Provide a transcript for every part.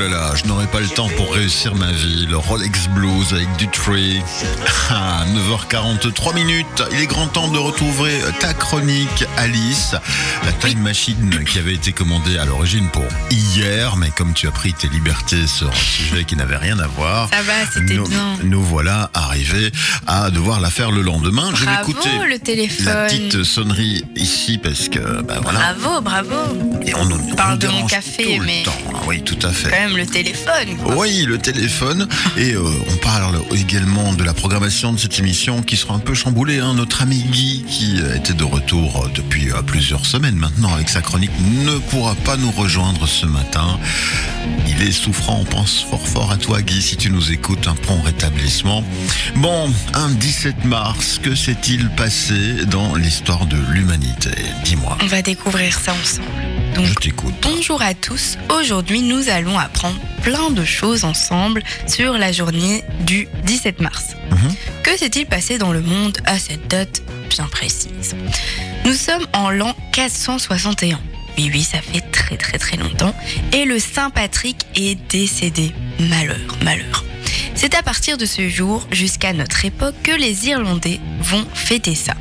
là là, je n'aurai pas le temps pour réussir ma vie. Le Rolex Blues avec du tree. Ah, 9h43 minutes. Il est grand temps de retrouver ta chronique, Alice. La time machine qui avait été commandée à l'origine pour hier, mais comme tu as pris tes libertés sur un sujet qui n'avait rien à voir. Ça va, c'était nous, bien. nous voilà arrivés à devoir la faire le lendemain. je vais Bravo écouter le la téléphone. petite sonnerie ici parce que, bah voilà. Bravo, bravo. Et on on parle de mon café, le mais- temps. Oui, tout à fait. Quand même le téléphone. quoi. Oui, le téléphone. Et euh, on parle également de la programmation de cette émission qui sera un peu chamboulée. hein. Notre ami Guy, qui était de retour depuis euh, plusieurs semaines maintenant avec sa chronique, ne pourra pas nous rejoindre ce matin. Il est souffrant, on pense fort fort à toi Guy, si tu nous écoutes, un prompt rétablissement. Bon, un 17 mars, que s'est-il passé dans l'histoire de l'humanité? Dis-moi, On va découvrir ça ensemble. Donc, je t'écoute. bonjour à tous. Aujourd'hui, nous allons apprendre plein de choses ensemble sur la journée du 17 mars. Mhm. Que s'est-il passé dans le monde à cette date bien précise? Nous sommes en l'an 461. Oui, oui, ça fait très très très longtemps. Et le Saint Patrick est décédé. Malheur, malheur. C'est à partir de ce jour jusqu'à notre époque que les Irlandais vont fêter ça.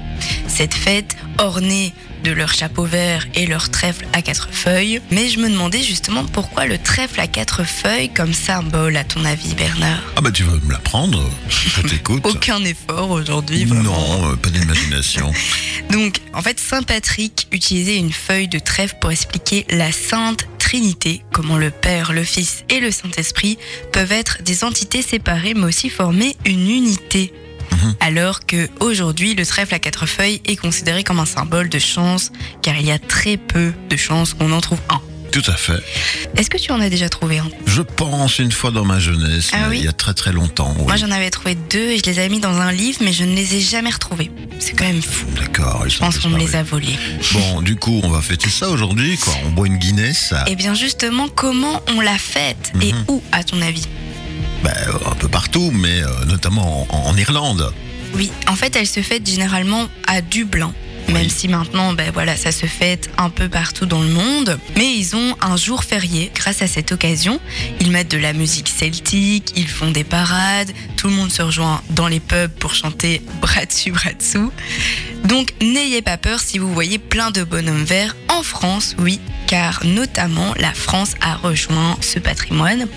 Cette fête ornée de leur chapeau vert et leur trèfle à quatre feuilles. Mais je me demandais justement pourquoi le trèfle à quatre feuilles comme symbole à ton avis Bernard? Ah bah tu veux me l'apprendre Je t'écoute. Aucun effort aujourd'hui. vraiment. Non, euh, pas d'imagination. Donc, en fait, Saint Patrick utilisait une feuille de trèfle pour expliquer la Sainte Trinité, comment le Père, le Fils et le Saint-Esprit peuvent être des entités séparées mais aussi former une unité. Mhm. Alors que aujourd'hui, le trèfle à quatre feuilles est considéré comme un symbole de chance, car il y a très peu de chances qu'on en trouve un. Tout à fait. Est-ce que tu en as déjà trouvé un? Je pense une fois dans ma jeunesse, Ah oui? il y a très très longtemps. oui. Moi, j'en avais trouvé deux et je les avais mis dans un livre, mais je ne les ai jamais retrouvés. C'est quand même fou. D'accord. Je pense qu'on me les a volés. Bon, du coup, on va fêter ça aujourd'hui, quoi. On boit une Guinness, Et bien justement, comment on la fête et Mhm. où, à ton avis? Bah, euh, un peu partout, mais euh, notamment en, en Irlande. Oui, en fait, elle se fête généralement à Dublin. Même si maintenant, ben voilà, ça se fête un peu partout dans le monde. Mais ils ont un jour férié grâce à cette occasion. Ils mettent de la musique celtique, ils font des parades, tout le monde se rejoint dans les pubs pour chanter bras dessous. Donc n'ayez pas peur si vous voyez plein de bonhommes verts en France, oui, car notamment la France a rejoint ce patrimoine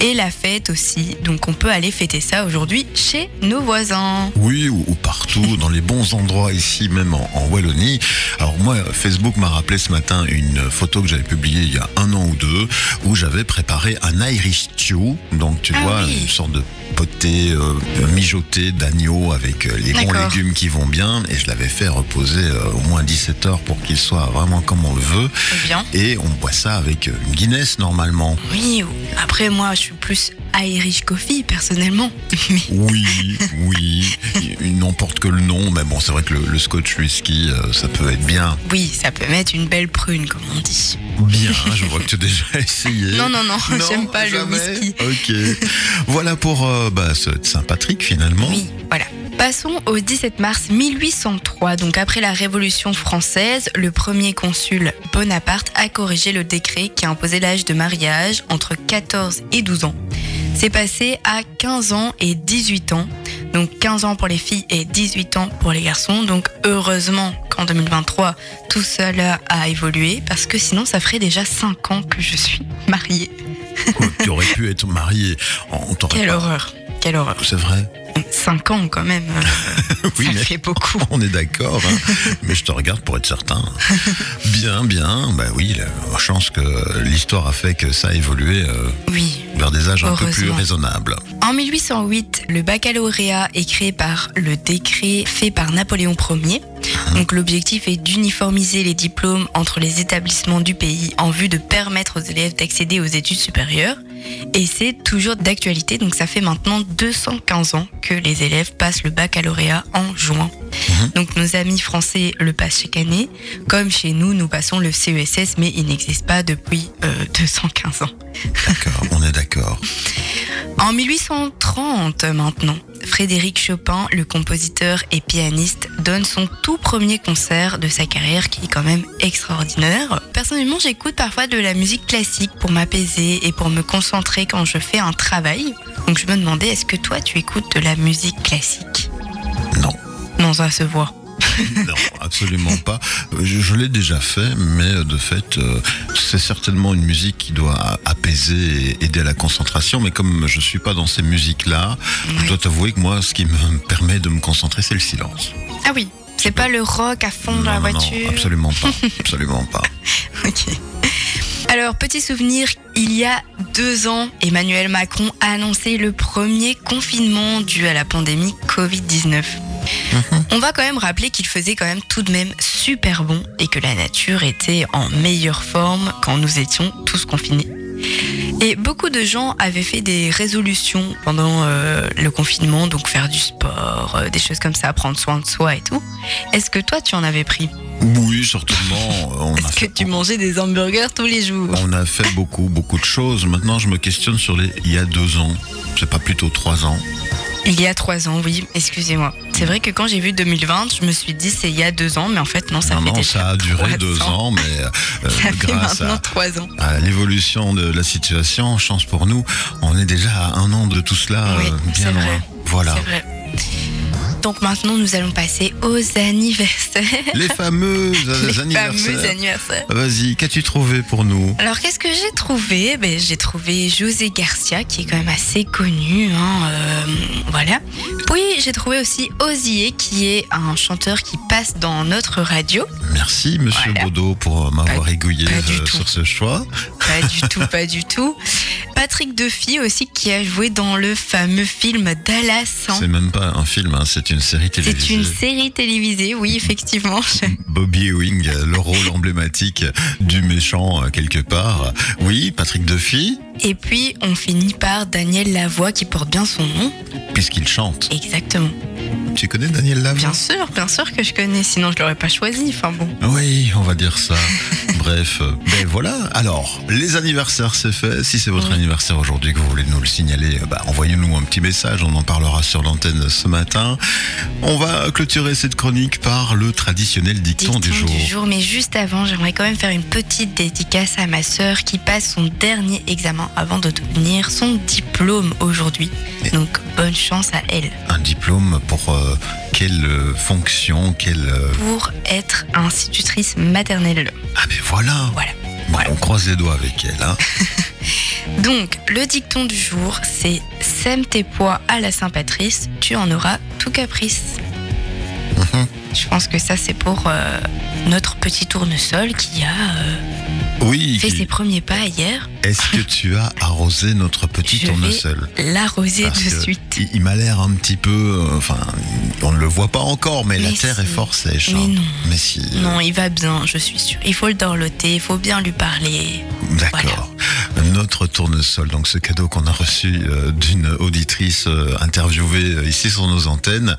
et la fête aussi. Donc on peut aller fêter ça aujourd'hui chez nos voisins. Oui, ou, ou partout, dans les bons endroits ici, même en, en Wallonie. Alors moi, Facebook m'a rappelé ce matin une photo que j'avais publiée il y a un an ou deux, où j'avais préparé un Irish stew. Donc tu Ah vois, oui. une sorte de poté euh, mijoté d'agneau avec euh, les bons légumes qui vont bien. Et je l'avais fait reposer euh, au moins 17 heures pour qu'il soit vraiment comme on le veut. Bien. Et on boit ça avec euh, une Guinness normalement. Oui, après moi je suis plus Irish Coffee personnellement. Oui, oui, il n'emporte que le nom, mais bon, c'est vrai que le, le Scotch whisky, euh, ça peut être bien. oui, ça peut mettre une belle prune comme on dit. Bien, je vois que tu as déjà essayé. Non, non, non, j'aime pas le whisky. Ok. Voilà pour euh, bah, ce Saint-Patrick finalement. Oui, voilà. Passons au 17 mars 1803. Donc après la Révolution française, le premier consul Bonaparte a corrigé le décret qui imposait l'âge de mariage entre 14 et 12 ans. C'est passé à 15 ans et 18 ans. Donc 15 ans pour les filles et 18 ans pour les garçons. Donc heureusement qu'en 2023, tout cela a évolué parce que sinon ça ferait déjà 5 ans que je suis mariée. Quoi, tu aurais pu être marié. On Quelle pas- horreur. Quelle horreur. C'est vrai. 5 ans quand même. euh, Oui, ça mais fait beaucoup. on est d'accord. hein. mais je te regarde pour être certain. Bien, bien. Bah oui, la chance que l'histoire a fait que ça a évolué euh, Oui. vers des âges un peu plus raisonnables. En 1808, le baccalauréat est créé par le décret fait par Napoléon Ier. Donc l'objectif est d'uniformiser les diplômes entre les établissements du pays en vue de permettre aux élèves d'accéder aux études supérieures. Et c'est toujours d'actualité, donc ça fait maintenant 215 ans que les élèves passent le baccalauréat en juin. Mhm. Donc nos amis français le passent chaque année, comme chez nous nous passons le CESS, mais il n'existe pas depuis euh, 215 ans. D'accord, on est d'accord. En 1830 maintenant, Frédéric Chopin, le compositeur et pianiste, donne son tout premier concert de sa carrière qui est quand même extraordinaire. Personnellement, j'écoute parfois de la musique classique pour m'apaiser et pour me concentrer quand je fais un travail. Donc je me demandais, est-ce que toi tu écoutes de la musique classique? Non. Non, ça se voit. Non, absolument pas. Je, je l'ai déjà fait, mais de fait, euh, c'est certainement une musique qui doit apaiser et aider à la concentration. Mais comme je suis pas dans ces musiques-là, je dois t'avouer que moi, ce qui me permet de me concentrer, c'est le silence. Ah oui, c'est pas le rock à fond dans la Non, non, non, voiture. absolument pas, absolument pas. Ok. Alors, petit souvenir, il y a deux ans, Emmanuel Macron a annoncé le premier confinement dû à la pandémie Covid-19. On va quand même rappeler qu'il faisait quand même tout de même super bon et que la nature était en meilleure forme quand nous étions tous confinés. Et beaucoup de gens avaient fait des résolutions pendant euh, le confinement, donc faire du sport, euh, des choses comme ça, prendre soin de soi et tout. Est-ce que toi tu en avais pris? Oui, certainement. A, Est-ce que tu mangeais des hamburgers tous les jours? On a fait beaucoup, beaucoup de choses. Maintenant, je me questionne sur les il y a deux ans. C'est pas plutôt trois ans. Il y a trois ans, oui, excusez-moi. C'est vrai que quand j'ai vu 2020, je me suis dit c'est il y a deux ans, mais en fait non, ça non, fait non, déjà ça a duré deux ans, mais euh, Ça fait grâce maintenant à, trois ans. à l'évolution de la situation, chance pour nous, on est déjà à un an de tout cela, Oui, euh, bien vrai. loin. Voilà. C'est vrai. Donc maintenant, nous allons passer aux anniversaires. Les fameux Les anniversaires. fameux anniversaires. Vas-y, qu'as-tu trouvé pour nous Alors, qu'est-ce que j'ai trouvé? Ben, J'ai trouvé José Garcia, qui est quand même assez connu. hein, euh, voilà. Puis, j'ai trouvé aussi Osier, qui est un chanteur qui passe dans notre radio. Merci, monsieur Voilà. Baudot, pour m'avoir aiguillé euh, sur ce choix. Pas du tout, pas du tout. Patrick Duffy aussi, qui a joué dans le fameux film Dallas. hein. C'est même pas un film, hein, c'est une série télévisée. C'est une série télévisée, oui, effectivement. Bobby Ewing, le rôle emblématique du méchant euh, quelque part. Oui, Patrick Duffy, Et puis, on finit par Daniel Lavoie, qui porte bien son nom. puisqu'il chante. Exactement. Tu connais Daniel Lavoie? Bien sûr, bien sûr que je connais, sinon je l'aurais pas choisi. Enfin bon. Oui, on va dire ça. Bref, euh, ben voilà. Alors, les anniversaires, c'est fait. Si c'est votre anniversaire aujourd'hui que vous voulez nous le signaler, euh, bah, envoyez-nous un petit message. On en parlera sur l'antenne ce matin. On va clôturer cette chronique par le traditionnel dicton, du jour. Mais juste avant, j'aimerais quand même faire une petite dédicace à ma sœur qui passe son dernier examen avant de devenir son diplôme aujourd'hui. Donc, bonne chance à elle. Un diplôme pour euh, quelle euh, fonction, quelle... euh, Pour être institutrice maternelle. Ah ben voilà. Voilà. Bon, on croise les doigts avec elle. Hein. Donc, le dicton du jour, c'est Sème tes pois à la Saint-Patrice, tu en auras tout caprice. Mhm. Je pense que ça, c'est pour euh, notre petit tournesol qui a euh, Oui. fait qui- ses premiers pas hier. Est-ce que tu as arrosé notre petit tournesol L'arroser de suite. Il, m'a l'air un petit peu. euh, Enfin, on ne le voit pas encore, mais, la terre si. est fort sèche. Mais hein. non. Mais si. Non, il va bien, je suis sûre. Il faut le dorloter, il faut bien lui parler. D'accord. Notre tournesol, donc ce cadeau qu'on a reçu euh, d'une auditrice euh, interviewée euh, ici sur nos antennes.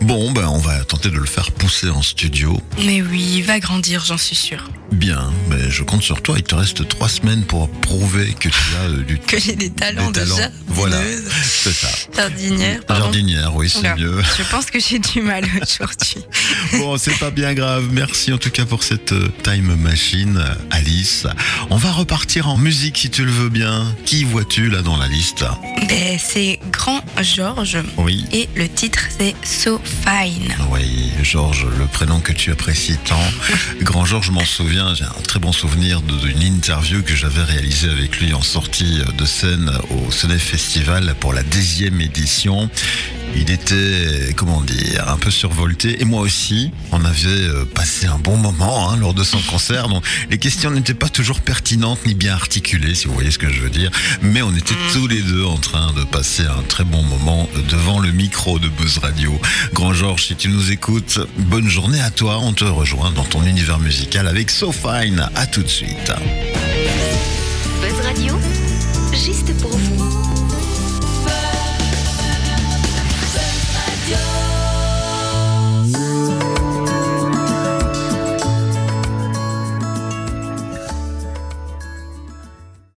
Bon, ben on va tenter de le faire pousser en studio. Mais oui, il va grandir, j'en suis sûre. Bien, ben je compte sur toi. Il te reste trois semaines pour prouver que tu as du Que j'ai des talents Des talents, déjà. voilà. C'est ça. Jardinière, pardon. Jardinière, oui, c'est mieux. Je pense que j'ai du mal aujourd'hui. Bon, c'est pas bien grave. Merci en tout cas pour cette euh, time machine, euh, Alice. On va repartir en musique si tu le veux bien. Qui vois-tu là dans la liste? Ben, c'est Grand Georges Oui. et le titre c'est So Fine. Oui, Georges, le prénom que tu apprécies tant. Grand Georges, je m'en souviens, j'ai un très bon souvenir d'une interview que j'avais réalisée avec lui en sortie de scène au Senef Festival pour la dixième édition. Il était, comment dire, un peu survolté. Et moi aussi, on avait euh, passé un bon moment hein, lors de son concert. Donc, les questions n'étaient pas toujours pertinentes ni bien articulées, si vous voyez ce que je veux dire. Mais on était tous les deux en train de passer un très bon moment devant le micro de Buzz Radio. Grand Georges, si tu nous écoutes, bonne journée à toi. On te rejoint dans ton univers musical avec So Fine. À tout de suite.